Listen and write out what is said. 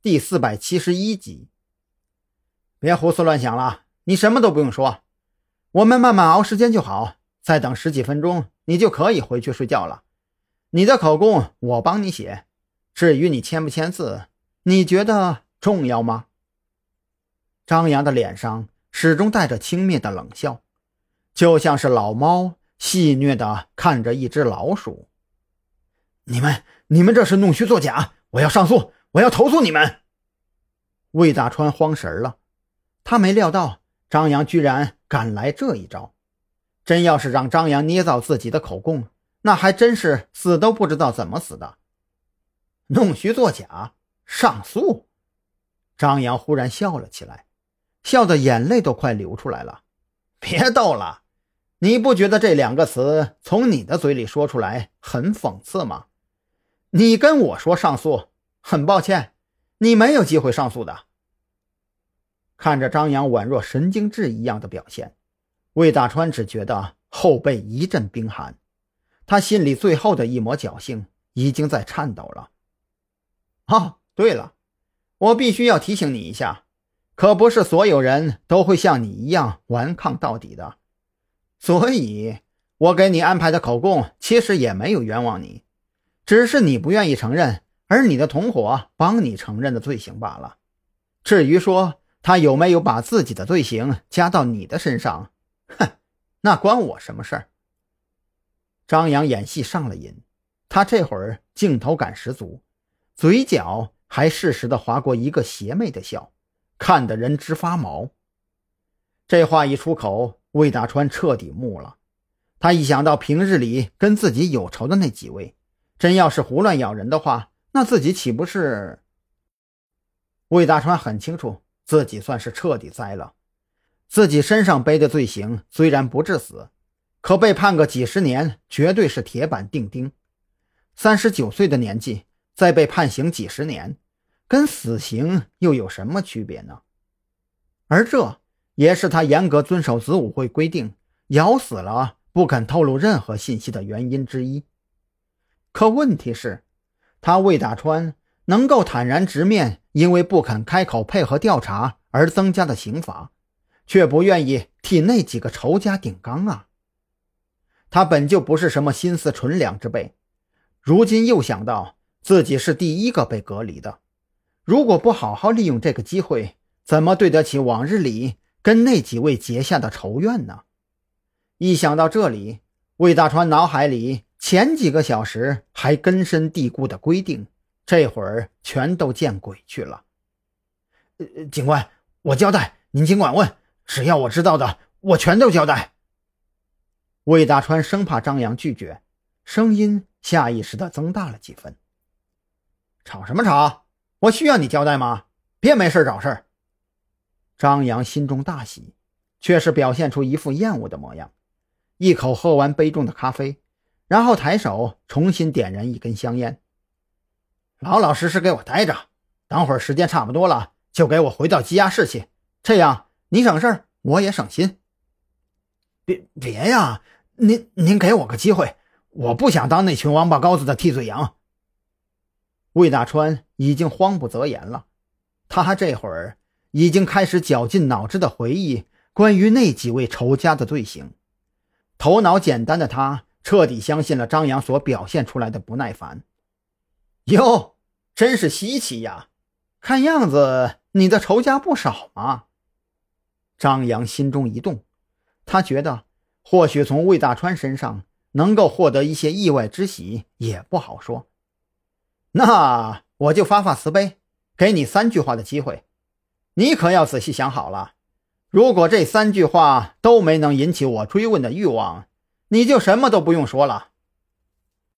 第四百七十一集。别胡思乱想了，你什么都不用说，我们慢慢熬时间就好。再等十几分钟，你就可以回去睡觉了。你的口供我帮你写，至于你签不签字，你觉得重要吗？张扬的脸上始终带着轻蔑的冷笑，就像是老猫戏谑的看着一只老鼠。你们，你们这是弄虚作假！我要上诉，我要投诉你们！魏大川慌神了，他没料到张扬居然敢来这一招。真要是让张扬捏造自己的口供，那还真是死都不知道怎么死的。弄虚作假，上诉！张扬忽然笑了起来，笑得眼泪都快流出来了。别逗了，你不觉得这两个词从你的嘴里说出来很讽刺吗？你跟我说上诉，很抱歉，你没有机会上诉的。看着张扬宛若神经质一样的表现，魏大川只觉得后背一阵冰寒，他心里最后的一抹侥幸已经在颤抖了。哦，对了，我必须要提醒你一下，可不是所有人都会像你一样顽抗到底的，所以我给你安排的口供其实也没有冤枉你。只是你不愿意承认，而你的同伙帮你承认的罪行罢了。至于说他有没有把自己的罪行加到你的身上，哼，那关我什么事儿？张扬演戏上了瘾，他这会儿镜头感十足，嘴角还适时的划过一个邪魅的笑，看得人直发毛。这话一出口，魏大川彻底木了。他一想到平日里跟自己有仇的那几位。真要是胡乱咬人的话，那自己岂不是？魏大川很清楚，自己算是彻底栽了。自己身上背的罪行虽然不致死，可被判个几十年，绝对是铁板钉钉。三十九岁的年纪，再被判刑几十年，跟死刑又有什么区别呢？而这也是他严格遵守子午会规定，咬死了不肯透露任何信息的原因之一。可问题是，他魏大川能够坦然直面因为不肯开口配合调查而增加的刑罚，却不愿意替那几个仇家顶缸啊！他本就不是什么心思纯良之辈，如今又想到自己是第一个被隔离的，如果不好好利用这个机会，怎么对得起往日里跟那几位结下的仇怨呢？一想到这里，魏大川脑海里……前几个小时还根深蒂固的规定，这会儿全都见鬼去了。呃，警官，我交代，您尽管问，只要我知道的，我全都交代。魏大川生怕张扬拒绝，声音下意识的增大了几分。吵什么吵？我需要你交代吗？别没事找事。张扬心中大喜，却是表现出一副厌恶的模样，一口喝完杯中的咖啡。然后抬手重新点燃一根香烟，老老实实给我待着。等会儿时间差不多了，就给我回到羁押室去。这样你省事我也省心。别别呀，您您给我个机会，我不想当那群王八羔子的替罪羊。魏大川已经慌不择言了，他这会儿已经开始绞尽脑汁的回忆关于那几位仇家的罪行。头脑简单的他。彻底相信了张扬所表现出来的不耐烦。哟，真是稀奇呀！看样子你的仇家不少啊。张扬心中一动，他觉得或许从魏大川身上能够获得一些意外之喜也不好说。那我就发发慈悲，给你三句话的机会，你可要仔细想好了。如果这三句话都没能引起我追问的欲望，你就什么都不用说了。